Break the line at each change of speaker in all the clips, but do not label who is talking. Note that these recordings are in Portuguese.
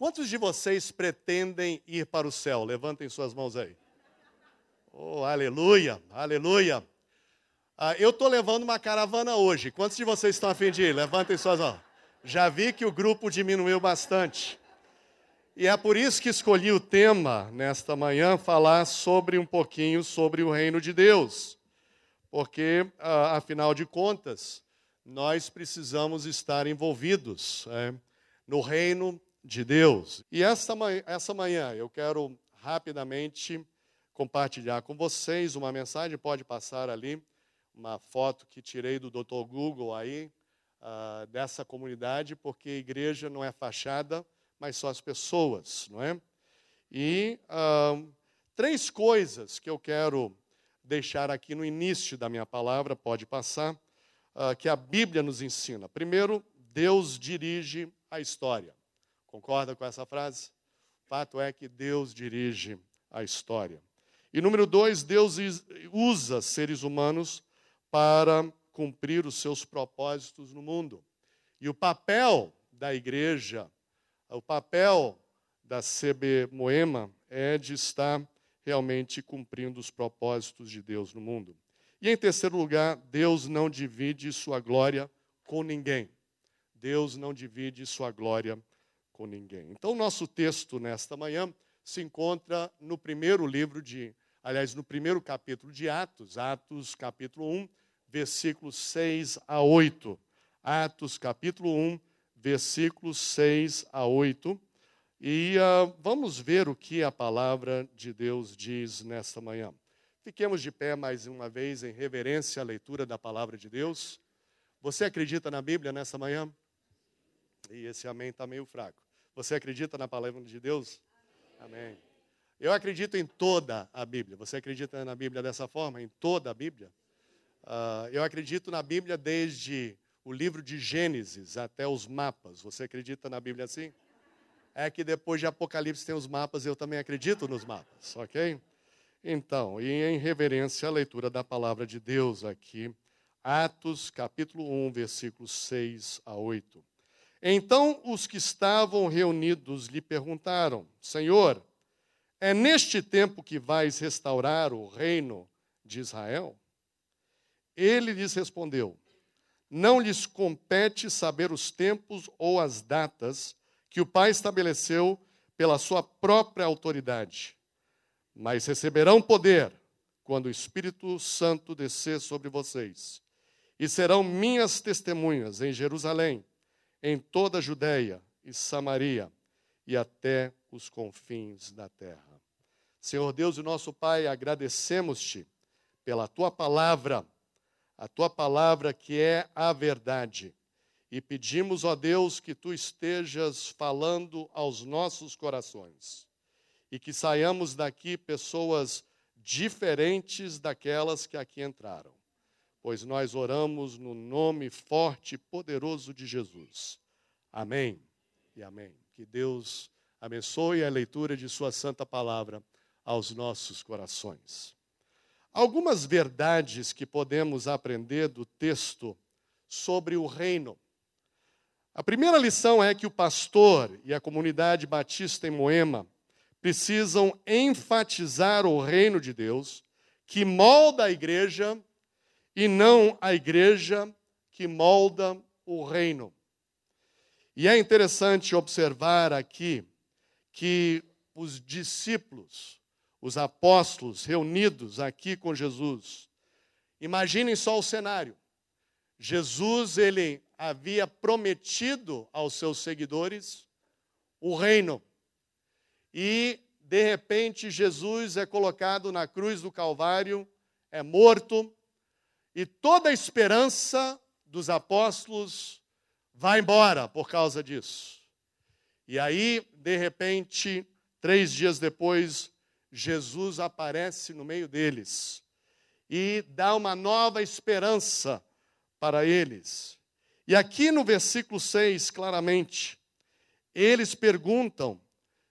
Quantos de vocês pretendem ir para o céu? Levantem suas mãos aí. Oh, aleluia, aleluia. Ah, eu estou levando uma caravana hoje. Quantos de vocês estão a fim de ir? Levantem suas mãos. Já vi que o grupo diminuiu bastante. E é por isso que escolhi o tema nesta manhã, falar sobre um pouquinho sobre o reino de Deus. Porque, ah, afinal de contas, nós precisamos estar envolvidos é, no reino de Deus. E essa manhã, essa manhã eu quero rapidamente compartilhar com vocês uma mensagem, pode passar ali, uma foto que tirei do Dr. Google aí, uh, dessa comunidade, porque igreja não é fachada, mas são as pessoas, não é? E uh, três coisas que eu quero deixar aqui no início da minha palavra, pode passar, uh, que a Bíblia nos ensina. Primeiro, Deus dirige a história. Concorda com essa frase? Fato é que Deus dirige a história. E número dois, Deus usa seres humanos para cumprir os seus propósitos no mundo. E o papel da igreja, o papel da CB Moema é de estar realmente cumprindo os propósitos de Deus no mundo. E em terceiro lugar, Deus não divide sua glória com ninguém. Deus não divide sua glória com ninguém. Então, nosso texto nesta manhã se encontra no primeiro livro de aliás, no primeiro capítulo de Atos, Atos capítulo 1, versículos 6 a 8. Atos capítulo 1, versículos 6 a 8. E uh, vamos ver o que a palavra de Deus diz nesta manhã. Fiquemos de pé mais uma vez em reverência à leitura da palavra de Deus. Você acredita na Bíblia nesta manhã? E esse amém está meio fraco. Você acredita na palavra de Deus? Amém. amém. Eu acredito em toda a Bíblia. Você acredita na Bíblia dessa forma? Em toda a Bíblia? Uh, eu acredito na Bíblia desde o livro de Gênesis até os mapas. Você acredita na Bíblia assim? É que depois de Apocalipse tem os mapas, eu também acredito nos mapas, ok? Então, e em reverência à leitura da palavra de Deus aqui, Atos capítulo 1, versículos 6 a 8. Então os que estavam reunidos lhe perguntaram: Senhor, é neste tempo que vais restaurar o reino de Israel? Ele lhes respondeu: Não lhes compete saber os tempos ou as datas que o Pai estabeleceu pela sua própria autoridade, mas receberão poder quando o Espírito Santo descer sobre vocês, e serão minhas testemunhas em Jerusalém, em toda a Judéia e Samaria e até os confins da terra. Senhor Deus e nosso Pai, agradecemos-te pela tua palavra, a tua palavra que é a verdade. E pedimos, ó Deus, que tu estejas falando aos nossos corações e que saiamos daqui pessoas diferentes daquelas que aqui entraram, pois nós oramos no nome forte e poderoso de Jesus. Amém e amém. Que Deus abençoe a leitura de Sua santa palavra aos nossos corações. Algumas verdades que podemos aprender do texto sobre o reino. A primeira lição é que o pastor e a comunidade batista em Moema precisam enfatizar o reino de Deus, que molda a igreja, e não a igreja que molda o reino. E é interessante observar aqui que os discípulos os apóstolos reunidos aqui com Jesus. Imaginem só o cenário. Jesus, ele havia prometido aos seus seguidores o reino. E, de repente, Jesus é colocado na cruz do Calvário, é morto, e toda a esperança dos apóstolos vai embora por causa disso. E aí, de repente, três dias depois, Jesus aparece no meio deles e dá uma nova esperança para eles. E aqui no versículo 6, claramente, eles perguntam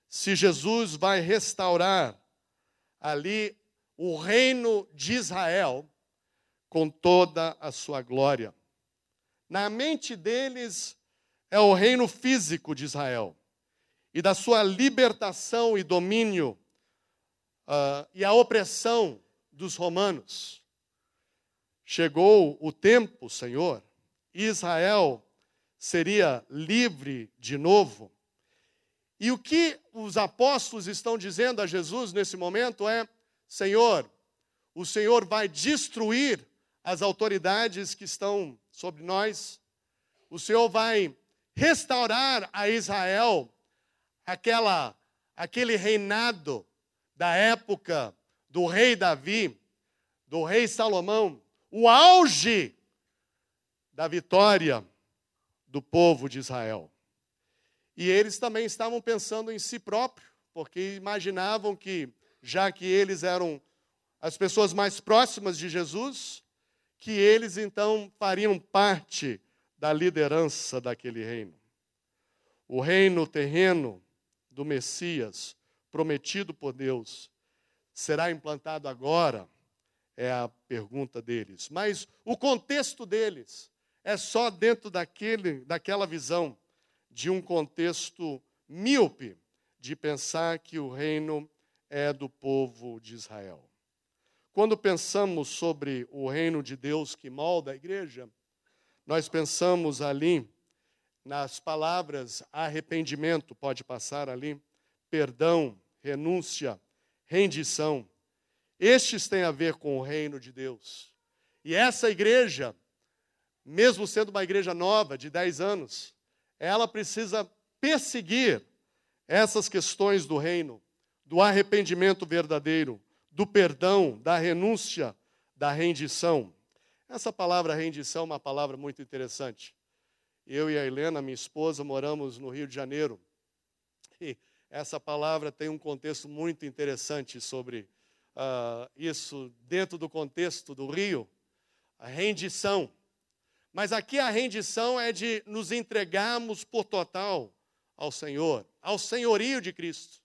se Jesus vai restaurar ali o reino de Israel com toda a sua glória. Na mente deles é o reino físico de Israel. e da sua libertação e domínio uh, e a opressão dos romanos. Chegou o tempo, Senhor, Israel seria livre de novo. E o que os apóstolos estão dizendo a Jesus nesse momento é: Senhor, o Senhor vai destruir as autoridades que estão sobre nós, o Senhor vai restaurar a Israel aquela aquele reinado da época do rei Davi, do rei Salomão, o auge da vitória do povo de Israel. E eles também estavam pensando em si próprio, porque imaginavam que, já que eles eram as pessoas mais próximas de Jesus, que eles então fariam parte da liderança daquele reino. O reino terreno do Messias, prometido por Deus, será implantado agora? É a pergunta deles. Mas o contexto deles é só dentro daquele, daquela visão de um contexto míope de pensar que o reino é do povo de Israel. Quando pensamos sobre o reino de Deus que molda a igreja, nós pensamos ali nas palavras arrependimento, pode passar ali, perdão, renúncia, rendição. Estes têm a ver com o reino de Deus. E essa igreja, mesmo sendo uma igreja nova, de 10 anos, ela precisa perseguir essas questões do reino, do arrependimento verdadeiro, do perdão, da renúncia, da rendição. Essa palavra rendição é uma palavra muito interessante. Eu e a Helena, minha esposa, moramos no Rio de Janeiro. E essa palavra tem um contexto muito interessante sobre uh, isso, dentro do contexto do Rio, a rendição. Mas aqui a rendição é de nos entregarmos por total ao Senhor, ao senhorio de Cristo,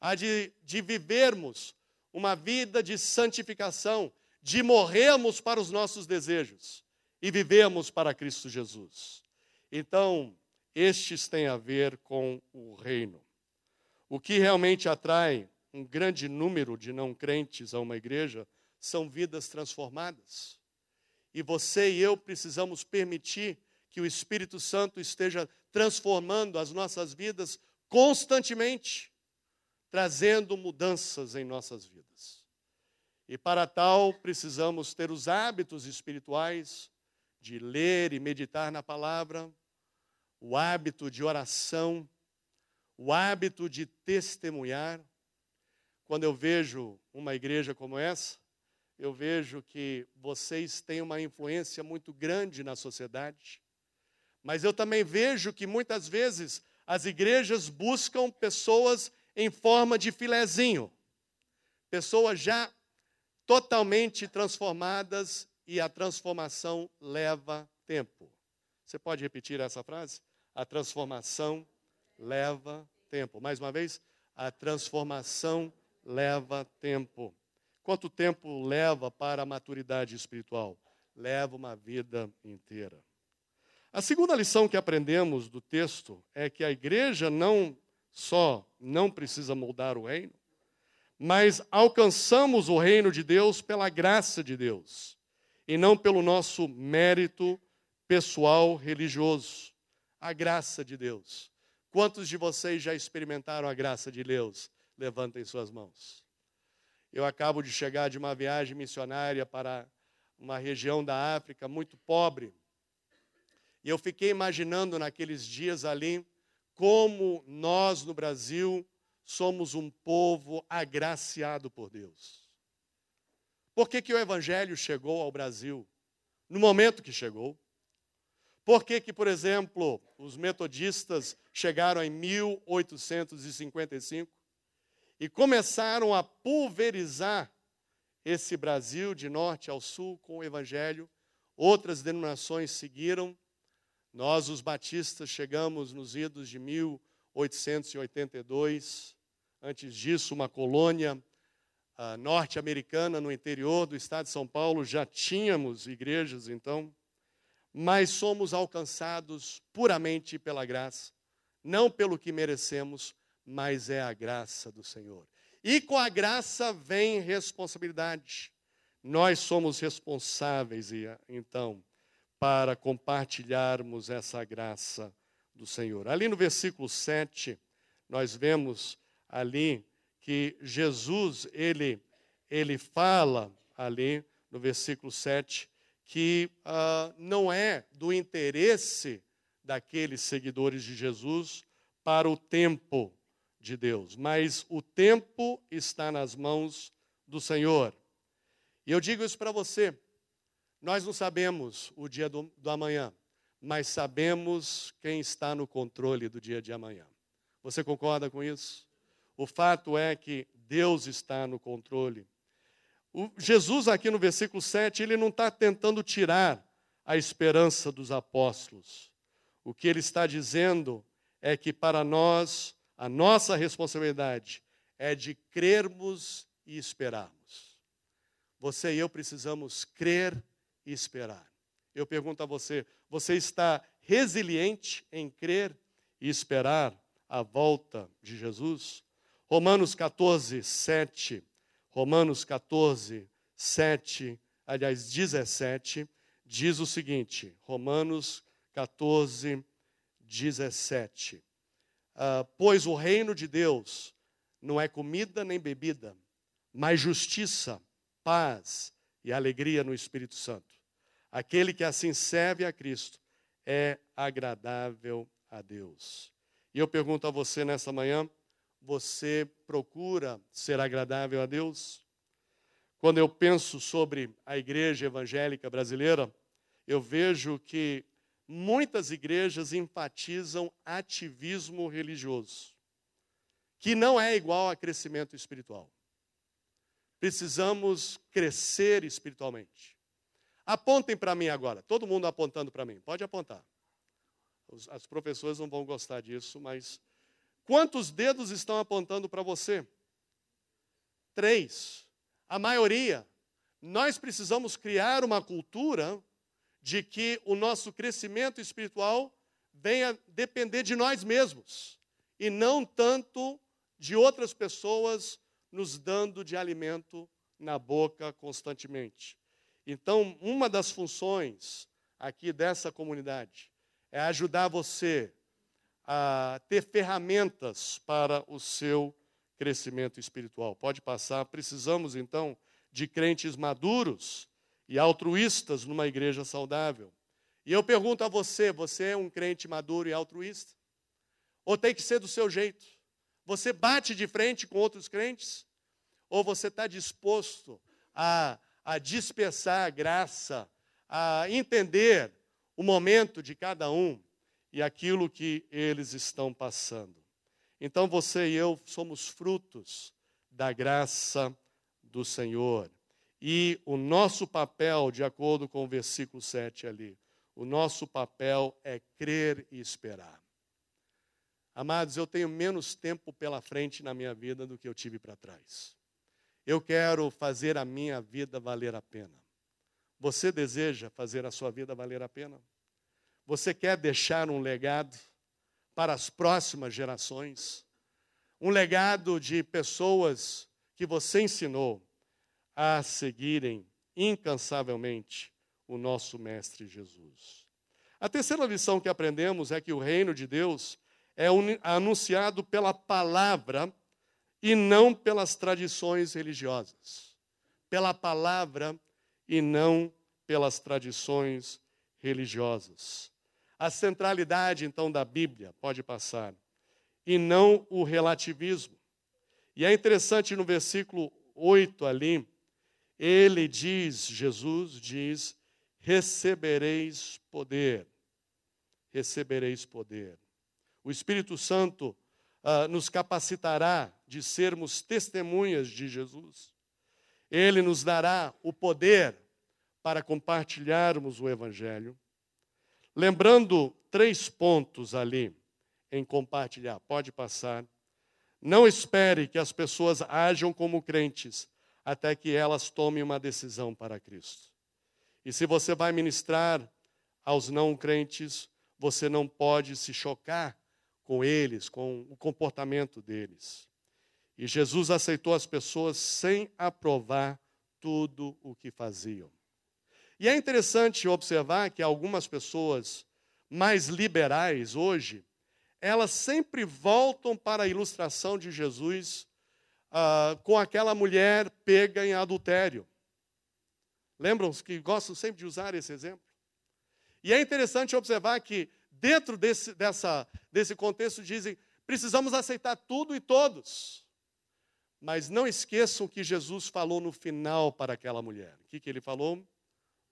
a de, de vivermos uma vida de santificação, de morrermos para os nossos desejos e vivemos para Cristo Jesus. Então, estes têm a ver com o reino. O que realmente atrai um grande número de não crentes a uma igreja são vidas transformadas. E você e eu precisamos permitir que o Espírito Santo esteja transformando as nossas vidas constantemente trazendo mudanças em nossas vidas. E para tal, precisamos ter os hábitos espirituais de ler e meditar na palavra, o hábito de oração, o hábito de testemunhar. Quando eu vejo uma igreja como essa, eu vejo que vocês têm uma influência muito grande na sociedade, mas eu também vejo que muitas vezes as igrejas buscam pessoas em forma de filezinho. Pessoas já totalmente transformadas e a transformação leva tempo. Você pode repetir essa frase? A transformação leva tempo. Mais uma vez, a transformação leva tempo. Quanto tempo leva para a maturidade espiritual? Leva uma vida inteira. A segunda lição que aprendemos do texto é que a igreja não só não precisa moldar o reino, mas alcançamos o reino de Deus pela graça de Deus e não pelo nosso mérito pessoal religioso. A graça de Deus. Quantos de vocês já experimentaram a graça de Deus? Levantem suas mãos. Eu acabo de chegar de uma viagem missionária para uma região da África muito pobre. E eu fiquei imaginando naqueles dias ali como nós no Brasil somos um povo agraciado por Deus. Por que, que o Evangelho chegou ao Brasil no momento que chegou? Por que, que, por exemplo, os metodistas chegaram em 1855 e começaram a pulverizar esse Brasil de norte ao sul com o Evangelho? Outras denominações seguiram nós, os batistas, chegamos nos idos de 1882. Antes disso, uma colônia uh, norte-americana no interior do estado de São Paulo, já tínhamos igrejas então, mas somos alcançados puramente pela graça, não pelo que merecemos, mas é a graça do Senhor. E com a graça vem responsabilidade. Nós somos responsáveis, então, para compartilharmos essa graça do Senhor. Ali no versículo 7, nós vemos ali que Jesus, ele, ele fala ali no versículo 7, que uh, não é do interesse daqueles seguidores de Jesus para o tempo de Deus, mas o tempo está nas mãos do Senhor. E eu digo isso para você, nós não sabemos o dia do, do amanhã, mas sabemos quem está no controle do dia de amanhã. Você concorda com isso? O fato é que Deus está no controle. O Jesus, aqui no versículo 7, ele não está tentando tirar a esperança dos apóstolos. O que ele está dizendo é que para nós, a nossa responsabilidade é de crermos e esperarmos. Você e eu precisamos crer e esperar. Eu pergunto a você: você está resiliente em crer e esperar a volta de Jesus? Romanos 14, 7. Romanos 14, 7, aliás, 17, diz o seguinte: Romanos 14, 17. Uh, pois o reino de Deus não é comida nem bebida, mas justiça, paz e alegria no Espírito Santo. Aquele que assim serve a Cristo é agradável a Deus. E eu pergunto a você nessa manhã: você procura ser agradável a Deus? Quando eu penso sobre a igreja evangélica brasileira, eu vejo que muitas igrejas enfatizam ativismo religioso, que não é igual a crescimento espiritual. Precisamos crescer espiritualmente. Apontem para mim agora, todo mundo apontando para mim, pode apontar. As professoras não vão gostar disso, mas quantos dedos estão apontando para você? Três. A maioria. Nós precisamos criar uma cultura de que o nosso crescimento espiritual venha depender de nós mesmos e não tanto de outras pessoas nos dando de alimento na boca constantemente. Então, uma das funções aqui dessa comunidade é ajudar você a ter ferramentas para o seu crescimento espiritual. Pode passar. Precisamos então de crentes maduros e altruístas numa igreja saudável. E eu pergunto a você: você é um crente maduro e altruísta? Ou tem que ser do seu jeito? Você bate de frente com outros crentes? Ou você está disposto a, a dispersar a graça, a entender o momento de cada um e aquilo que eles estão passando? Então você e eu somos frutos da graça do Senhor. E o nosso papel, de acordo com o versículo 7 ali, o nosso papel é crer e esperar. Amados, eu tenho menos tempo pela frente na minha vida do que eu tive para trás. Eu quero fazer a minha vida valer a pena. Você deseja fazer a sua vida valer a pena? Você quer deixar um legado para as próximas gerações? Um legado de pessoas que você ensinou, a seguirem incansavelmente o nosso Mestre Jesus. A terceira lição que aprendemos é que o reino de Deus é anunciado pela palavra e não pelas tradições religiosas. Pela palavra e não pelas tradições religiosas. A centralidade, então, da Bíblia, pode passar, e não o relativismo. E é interessante no versículo 8 ali, ele diz, Jesus diz: recebereis poder. Recebereis poder. O Espírito Santo uh, nos capacitará de sermos testemunhas de Jesus. Ele nos dará o poder para compartilharmos o Evangelho. Lembrando três pontos ali em compartilhar, pode passar. Não espere que as pessoas ajam como crentes até que elas tomem uma decisão para Cristo. E se você vai ministrar aos não crentes, você não pode se chocar com eles, com o comportamento deles. E Jesus aceitou as pessoas sem aprovar tudo o que faziam. E é interessante observar que algumas pessoas mais liberais hoje, elas sempre voltam para a ilustração de Jesus uh, com aquela mulher pega em adultério. Lembram-se que gostam sempre de usar esse exemplo? E é interessante observar que, dentro desse, dessa, desse contexto, dizem: precisamos aceitar tudo e todos. Mas não esqueçam que Jesus falou no final para aquela mulher. O que, que ele falou?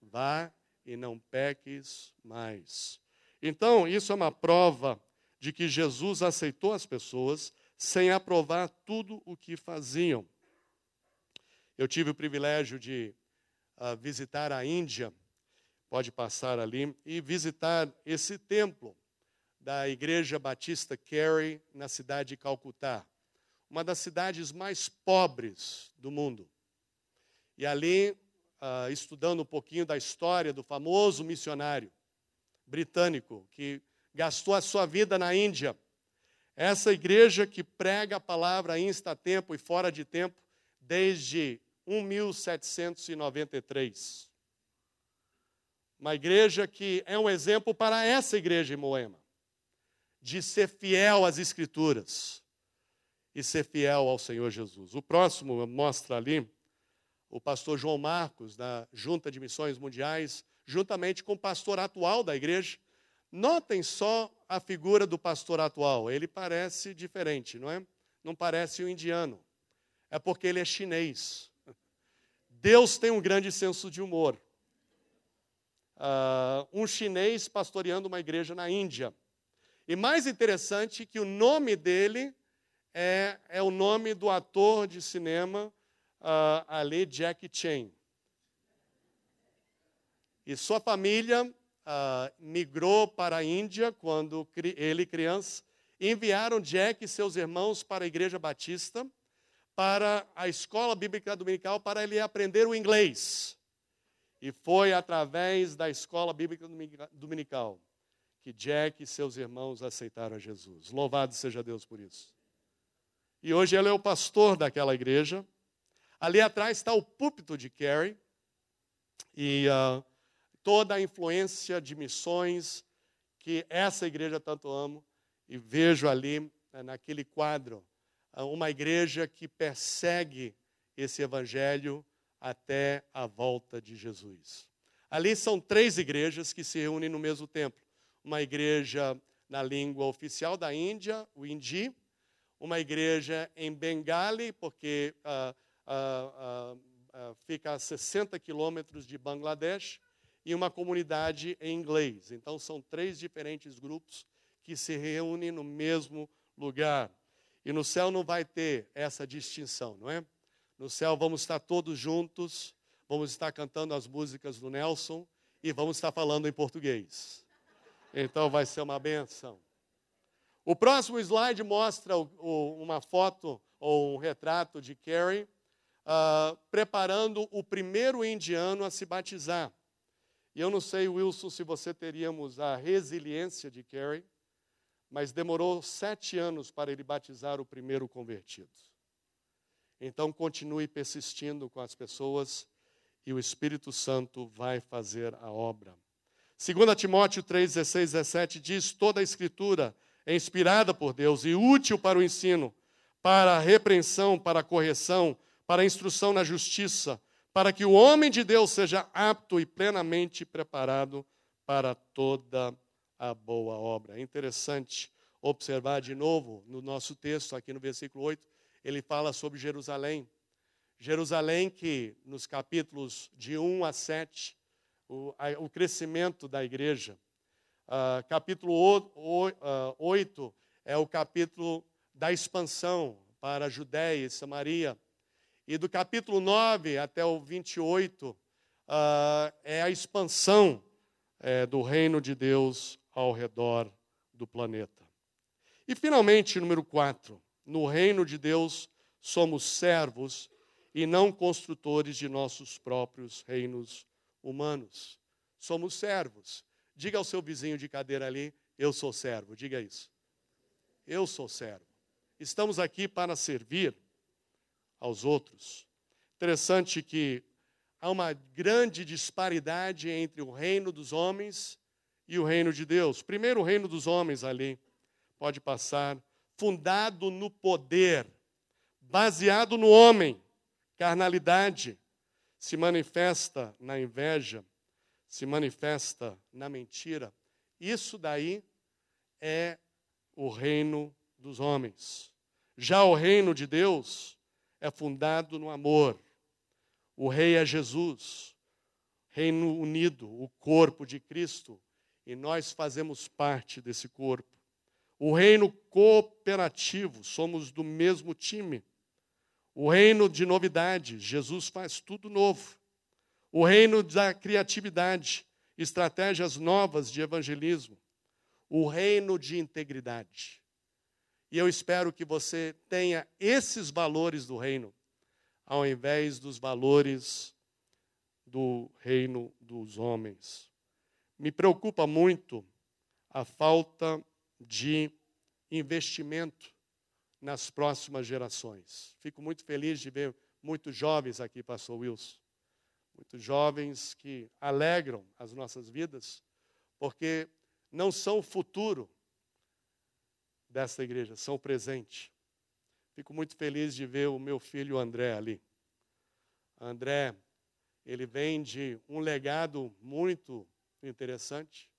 Vá e não peques mais. Então, isso é uma prova de que Jesus aceitou as pessoas sem aprovar tudo o que faziam. Eu tive o privilégio de uh, visitar a Índia, pode passar ali, e visitar esse templo da Igreja Batista Carey, na cidade de Calcutá, uma das cidades mais pobres do mundo. E ali, uh, estudando um pouquinho da história do famoso missionário britânico que gastou a sua vida na Índia essa igreja que prega a palavra insta tempo e fora de tempo desde 1793. Uma igreja que é um exemplo para essa igreja em Moema, de ser fiel às Escrituras e ser fiel ao Senhor Jesus. O próximo mostra ali o pastor João Marcos, da Junta de Missões Mundiais, juntamente com o pastor atual da igreja, Notem só a figura do pastor atual. Ele parece diferente, não é? Não parece um indiano. É porque ele é chinês. Deus tem um grande senso de humor. Uh, um chinês pastoreando uma igreja na Índia. E mais interessante que o nome dele é, é o nome do ator de cinema uh, ali, Jack Chan. E sua família uh, migrou para a Índia quando ele criança. Enviaram Jack e seus irmãos para a Igreja Batista, para a escola bíblica dominical, para ele aprender o inglês. E foi através da escola bíblica dominical que Jack e seus irmãos aceitaram Jesus. Louvado seja Deus por isso. E hoje ele é o pastor daquela igreja. Ali atrás está o púlpito de Carrie. E uh, toda a influência de missões que essa igreja tanto amo e vejo ali né, naquele quadro ah, uma igreja que persegue esse evangelho até a volta de Jesus. Ali são três igrejas que se reúnem no mesmo templo. Uma igreja na língua oficial da Índia, o Hindi, uma igreja em Bengali, porque uh, uh, uh, fica a 60 quilômetros de Bangladesh, e uma comunidade em inglês. Então, são três diferentes grupos que se reúnem no mesmo lugar. E no céu não vai ter essa distinção, não é? No céu vamos estar todos juntos, vamos estar cantando as músicas do Nelson e vamos estar falando em português. Então vai ser uma benção. O próximo slide mostra o, o, uma foto ou um retrato de Carrie uh, preparando o primeiro indiano a se batizar. E eu não sei, Wilson, se você teríamos a resiliência de Carey, mas demorou sete anos para ele batizar o primeiro convertido. Então, continue persistindo com as pessoas e o Espírito Santo vai fazer a obra. 2 Timóteo 3, 16, 17 diz: toda a Escritura é inspirada por Deus e útil para o ensino, para a repreensão, para a correção, para a instrução na justiça para que o homem de Deus seja apto e plenamente preparado para toda a boa obra. É interessante observar de novo no nosso texto, aqui no versículo 8, ele fala sobre Jerusalém. Jerusalém, que nos capítulos de 1 a 7, o, a, o crescimento da igreja. Uh, capítulo 8 uh, é o capítulo da expansão para a Judéia e Samaria. E do capítulo 9 até o 28 uh, ah, é a expansão é, do reino de Deus ao redor do planeta. E finalmente, número 4, no reino de Deus somos servos e não construtores de nossos próprios reinos humanos. Somos servos. Diga ao seu vizinho de cadeira ali, eu sou servo, diga isso. Eu sou servo. Estamos aqui para servir aos outros. Interessante que há uma grande disparidade entre o reino dos homens e o reino de Deus. Primeiro, o reino dos homens ali, pode passar, fundado no poder, baseado no homem, carnalidade, se manifesta na inveja, se manifesta na mentira. Isso daí é o reino dos homens. Já o reino de Deus é fundado no amor. O rei é Jesus, reino unido, o corpo de Cristo, e nós fazemos parte desse corpo. O reino cooperativo, somos do mesmo time. O reino de novidade, Jesus faz tudo novo. O reino da criatividade, estratégias novas de evangelismo. O reino de integridade. E eu espero que você tenha esses valores do reino, ao invés dos valores do reino dos homens. Me preocupa muito a falta de investimento nas próximas gerações. Fico muito feliz de ver muitos jovens aqui, pastor Wilson. Muitos jovens que alegram as nossas vidas, porque não são o futuro, desta igreja, são o presente. Fico muito feliz de ver o meu filho André ali. André, ele vem de um legado muito interessante.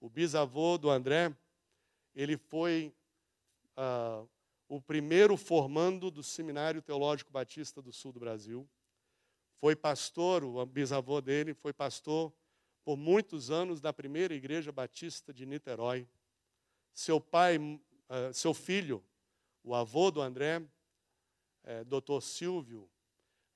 O bisavô do André, ele foi uh, o primeiro formando do Seminário Teológico Batista do Sul do Brasil. Foi pastor, o bisavô dele foi pastor por muitos anos da primeira igreja batista de Niterói. Seu pai uh, seu filho, o avô do André, é, doutor Silvio,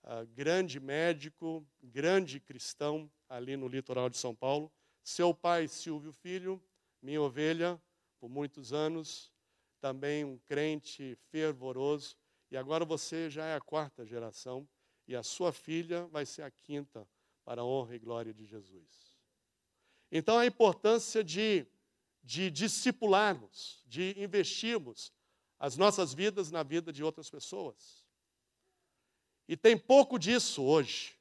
uh, grande médico, grande cristão ali no litoral de São Paulo. Seu pai, Silvio Filho, minha ovelha, por muitos anos, também um crente fervoroso. E agora você já é a quarta geração, e a sua filha vai ser a quinta, para a honra e glória de Jesus. Então, a importância de de discipularmos, de investirmos as nossas vidas na vida de outras pessoas. E tem pouco disso hoje,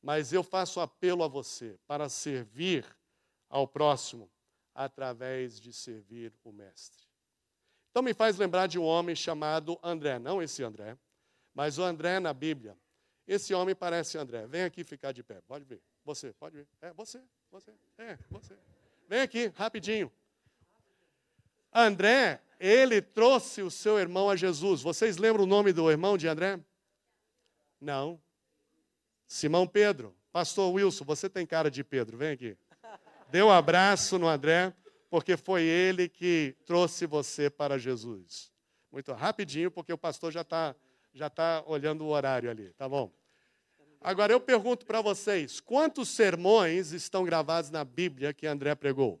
mas eu faço apelo a você para servir ao próximo através de servir o Mestre. Então me faz lembrar de um homem chamado André, não esse André, mas o André na Bíblia. Esse homem parece André. Vem aqui ficar de pé, pode ver. Você, pode ver. É, você, você, é, você. Vem aqui, rapidinho. André, ele trouxe o seu irmão a Jesus. Vocês lembram o nome do irmão de André? Não. Simão Pedro. Pastor Wilson, você tem cara de Pedro, vem aqui. Dê um abraço no André, porque foi ele que trouxe você para Jesus. Muito rapidinho, porque o pastor já está já tá olhando o horário ali, tá bom? Agora eu pergunto para vocês: quantos sermões estão gravados na Bíblia que André pregou?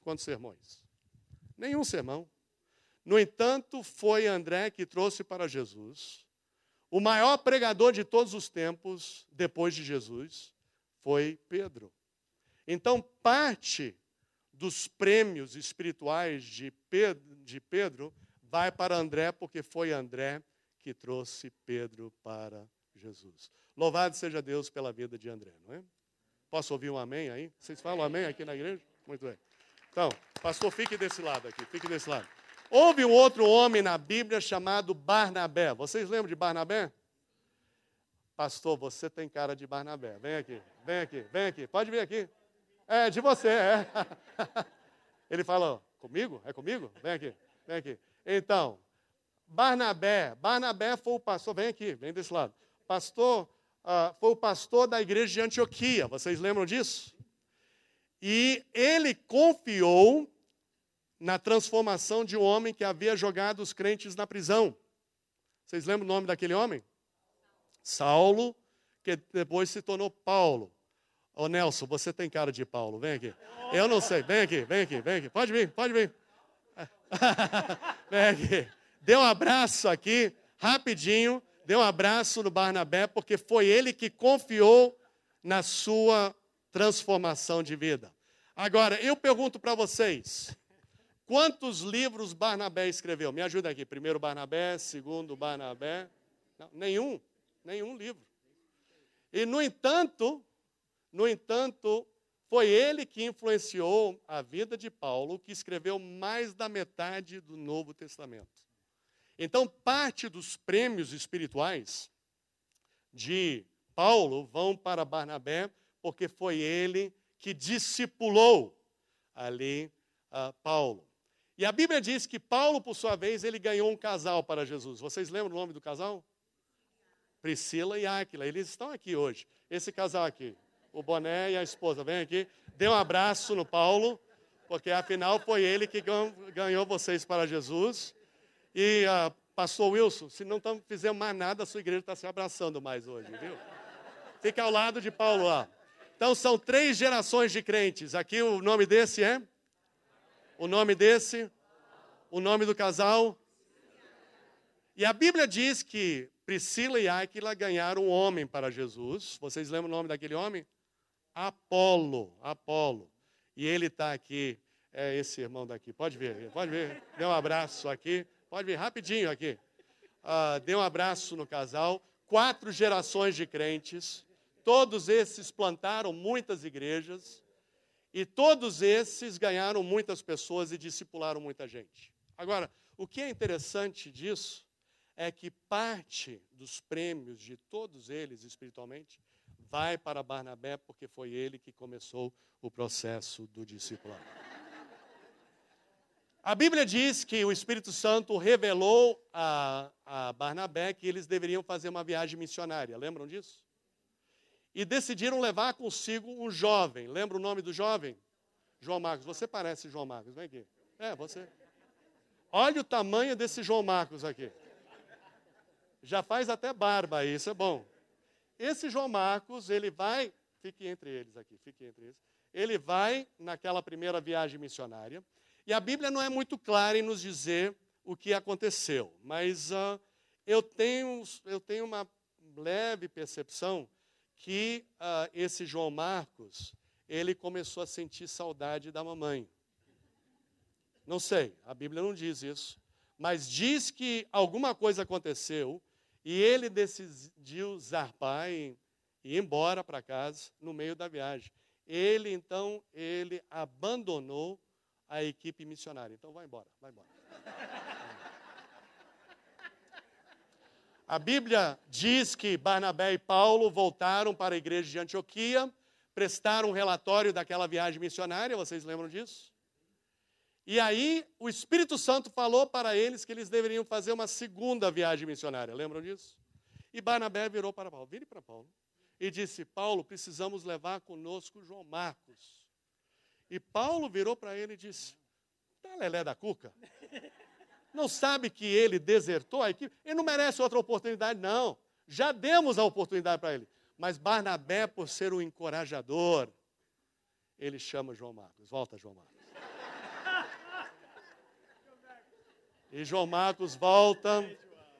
Quantos sermões? Nenhum sermão. No entanto, foi André que trouxe para Jesus. O maior pregador de todos os tempos, depois de Jesus, foi Pedro. Então, parte dos prêmios espirituais de Pedro, de Pedro vai para André, porque foi André que trouxe Pedro para Jesus. Louvado seja Deus pela vida de André, não é? Posso ouvir um amém aí? Vocês falam amém aqui na igreja? Muito bem. Então, pastor, fique desse lado aqui, fique desse lado. Houve um outro homem na Bíblia chamado Barnabé. Vocês lembram de Barnabé? Pastor, você tem cara de Barnabé. Vem aqui, vem aqui, vem aqui. Pode vir aqui. É, de você, é. Ele falou, comigo? É comigo? Vem aqui, vem aqui. Então, Barnabé. Barnabé foi o pastor, vem aqui, vem desse lado. Pastor uh, foi o pastor da igreja de Antioquia. Vocês lembram disso? E ele confiou na transformação de um homem que havia jogado os crentes na prisão. Vocês lembram o nome daquele homem? Saulo, que depois se tornou Paulo. Ô Nelson, você tem cara de Paulo, vem aqui. Eu não sei, vem aqui, vem aqui, vem aqui. Pode vir, pode vir. vem aqui. Dê um abraço aqui, rapidinho dê um abraço no Barnabé, porque foi ele que confiou na sua transformação de vida. Agora, eu pergunto para vocês: Quantos livros Barnabé escreveu? Me ajuda aqui. Primeiro Barnabé, segundo Barnabé. Não, nenhum, nenhum livro. E no entanto, no entanto, foi ele que influenciou a vida de Paulo, que escreveu mais da metade do Novo Testamento. Então, parte dos prêmios espirituais de Paulo vão para Barnabé, porque foi ele que discipulou ali uh, Paulo. E a Bíblia diz que Paulo, por sua vez, ele ganhou um casal para Jesus. Vocês lembram o nome do casal? Priscila e Áquila. Eles estão aqui hoje. Esse casal aqui o boné e a esposa. Vem aqui, dê um abraço no Paulo, porque afinal foi ele que ganhou vocês para Jesus. E uh, pastor Wilson, se não fizemos mais nada, a sua igreja está se abraçando mais hoje, viu? Fica ao lado de Paulo lá. Então são três gerações de crentes. Aqui o nome desse é? O nome desse? O nome do casal? E a Bíblia diz que Priscila e Áquila ganharam um homem para Jesus. Vocês lembram o nome daquele homem? Apolo, Apolo. E ele está aqui, é esse irmão daqui. Pode ver, pode ver. Dê um abraço aqui. Pode ver rapidinho aqui. Uh, dê um abraço no casal. Quatro gerações de crentes. Todos esses plantaram muitas igrejas. E todos esses ganharam muitas pessoas e discipularam muita gente. Agora, o que é interessante disso é que parte dos prêmios de todos eles espiritualmente vai para Barnabé, porque foi ele que começou o processo do discipulado. A Bíblia diz que o Espírito Santo revelou a, a Barnabé que eles deveriam fazer uma viagem missionária. Lembram disso? E decidiram levar consigo um jovem. Lembra o nome do jovem? João Marcos. Você parece João Marcos. Vem aqui. É, você. Olha o tamanho desse João Marcos aqui. Já faz até barba, isso é bom. Esse João Marcos, ele vai, fique entre eles aqui, fique entre eles. Ele vai naquela primeira viagem missionária. E a Bíblia não é muito clara em nos dizer o que aconteceu, mas uh, eu, tenho, eu tenho uma leve percepção que uh, esse João Marcos, ele começou a sentir saudade da mamãe. Não sei, a Bíblia não diz isso, mas diz que alguma coisa aconteceu e ele decidiu zarpar e ir embora para casa no meio da viagem. Ele, então, ele abandonou a equipe missionária. Então, vai embora, vai embora. A Bíblia diz que Barnabé e Paulo voltaram para a igreja de Antioquia, prestaram um relatório daquela viagem missionária, vocês lembram disso? E aí o Espírito Santo falou para eles que eles deveriam fazer uma segunda viagem missionária. Lembram disso? E Barnabé virou para Paulo, vire para Paulo, e disse: Paulo, precisamos levar conosco João Marcos. E Paulo virou para ele e disse: Tá lelé da cuca? Não sabe que ele desertou a equipe? Ele não merece outra oportunidade, não. Já demos a oportunidade para ele. Mas Barnabé, por ser um encorajador, ele chama João Marcos. Volta, João Marcos. E João Marcos volta.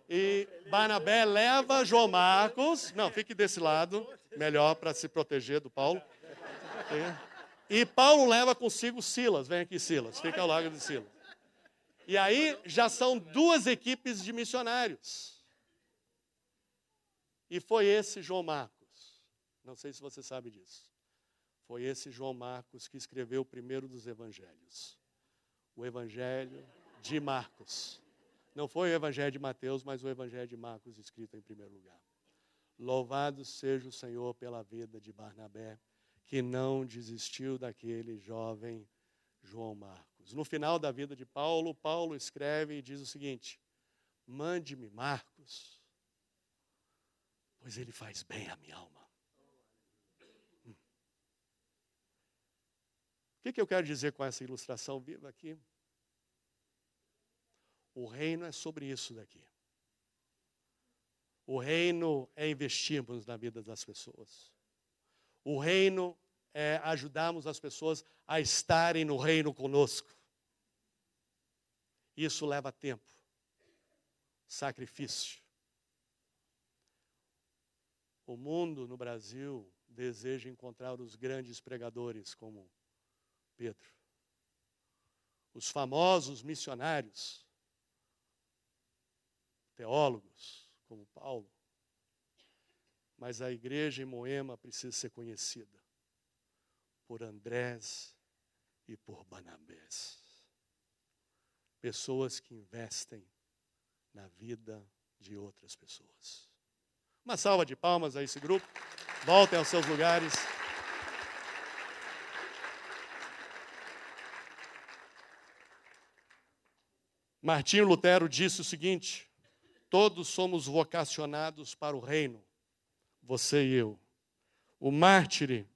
E Barnabé leva João Marcos. Não, fique desse lado, melhor para se proteger do Paulo. E, Paulo leva consigo Silas. Vem aqui, Silas. Fica ao lado de Silas. E aí já são duas equipes de missionários. E foi esse João Marcos. Não sei se você sabe disso. Foi esse João Marcos que escreveu o primeiro dos evangelhos. O evangelho de Marcos. Não foi o Evangelho de Mateus, mas o Evangelho de Marcos escrito em primeiro lugar. Louvado seja o Senhor pela vida de Barnabé, que não desistiu daquele jovem João Marcos. No final da vida de Paulo, Paulo escreve e diz o seguinte: Mande-me Marcos, pois ele faz bem à minha alma. Hum. O que, que eu quero dizer com essa ilustração viva aqui? O reino é sobre isso daqui. O reino é investirmos na vida das pessoas. O reino é ajudarmos as pessoas a estarem no reino conosco. Isso leva tempo, sacrifício. O mundo no Brasil deseja encontrar os grandes pregadores como Pedro. os famosos missionários, teólogos como Paulo. Mas a igreja em Moema precisa ser conhecida por Andrés e por Banabés. Pessoas que investem na vida de outras pessoas. Uma salva de palmas a esse grupo. Voltem aos seus lugares. Martinho Lutero disse o seguinte: todos somos vocacionados para o reino, você e eu. O mártir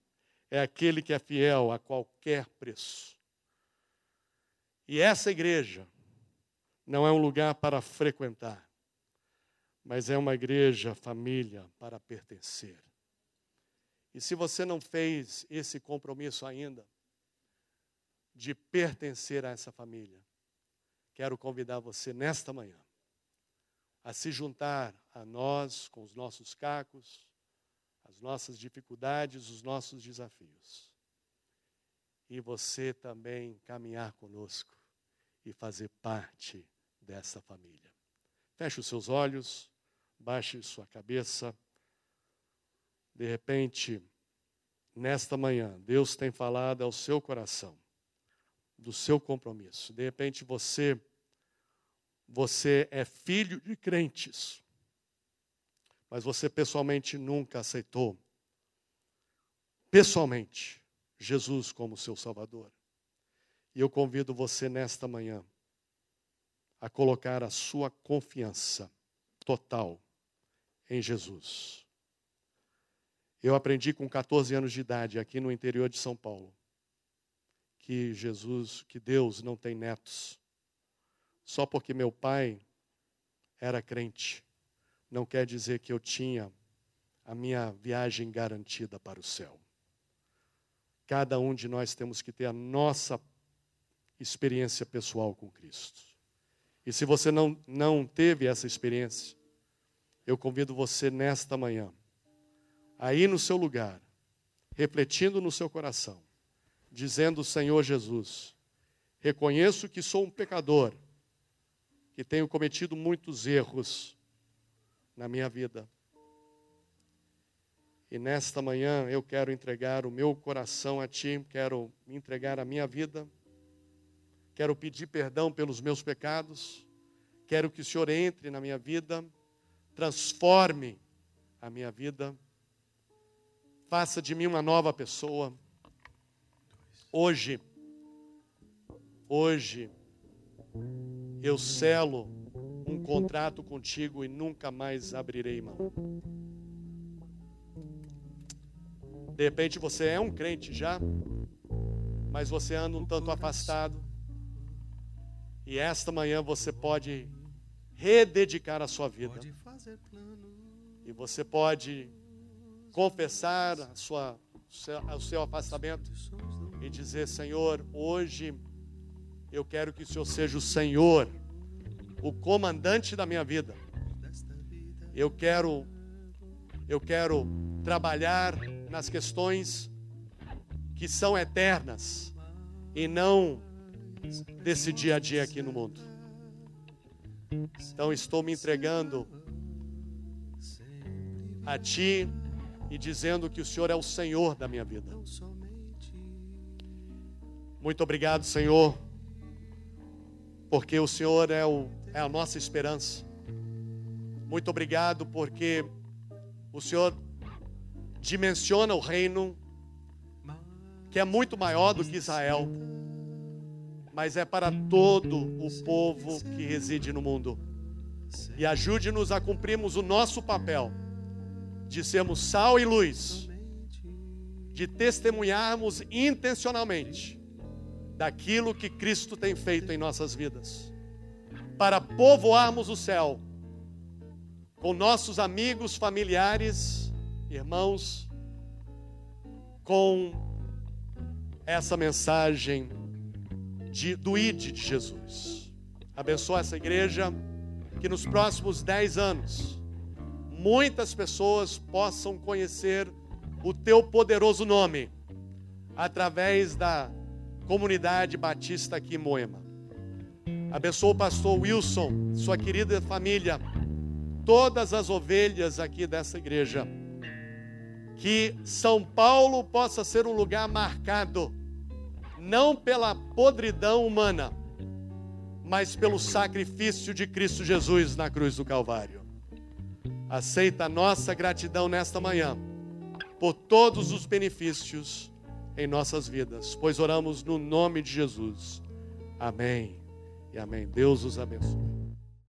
é aquele que é fiel a qualquer preço. E essa igreja não é um lugar para frequentar, mas é uma igreja, família, para pertencer. E se você não fez esse compromisso ainda, de pertencer a essa família, quero convidar você nesta manhã a se juntar a nós com os nossos cacos, as nossas dificuldades, os nossos desafios. E você também caminhar conosco e fazer parte dessa família. Feche os seus olhos, baixe sua cabeça. De repente, nesta manhã, Deus tem falado ao seu coração do seu compromisso. De repente você você é filho de crentes, mas você pessoalmente nunca aceitou pessoalmente Jesus como seu Salvador. E eu convido você nesta manhã a colocar a sua confiança total em Jesus. Eu aprendi com 14 anos de idade aqui no interior de São Paulo que Jesus, que Deus não tem netos. Só porque meu pai era crente, não quer dizer que eu tinha a minha viagem garantida para o céu. Cada um de nós temos que ter a nossa experiência pessoal com Cristo. E se você não, não teve essa experiência, eu convido você nesta manhã, aí no seu lugar, refletindo no seu coração, dizendo: Senhor Jesus, reconheço que sou um pecador, que tenho cometido muitos erros na minha vida. E nesta manhã eu quero entregar o meu coração a Ti, quero entregar a minha vida, quero pedir perdão pelos meus pecados, quero que o Senhor entre na minha vida, transforme a minha vida, faça de mim uma nova pessoa Hoje, hoje, eu selo um contrato contigo e nunca mais abrirei mão. De repente você é um crente já, mas você anda um tanto afastado. E esta manhã você pode rededicar a sua vida. E você pode confessar a sua, o seu afastamento e dizer: Senhor, hoje eu quero que o Senhor seja o Senhor, o comandante da minha vida. Eu quero, eu quero trabalhar nas questões que são eternas e não desse dia a dia aqui no mundo. Então estou me entregando a Ti e dizendo que o Senhor é o Senhor da minha vida. Muito obrigado, Senhor, porque o Senhor é, o, é a nossa esperança. Muito obrigado porque o Senhor dimensiona o reino que é muito maior do que Israel, mas é para todo o povo que reside no mundo. E ajude-nos a cumprirmos o nosso papel de sermos sal e luz, de testemunharmos intencionalmente daquilo que Cristo tem feito em nossas vidas, para povoarmos o céu com nossos amigos, familiares, irmãos, com essa mensagem de, do ID de Jesus. Abençoa essa igreja, que nos próximos dez anos muitas pessoas possam conhecer o teu poderoso nome através da comunidade batista aqui em Moema. Abençoa o pastor Wilson, sua querida família, todas as ovelhas aqui dessa igreja. Que São Paulo possa ser um lugar marcado, não pela podridão humana, mas pelo sacrifício de Cristo Jesus na cruz do Calvário. Aceita a nossa gratidão nesta manhã por todos os benefícios em nossas vidas, pois oramos no nome de Jesus. Amém e amém. Deus os abençoe.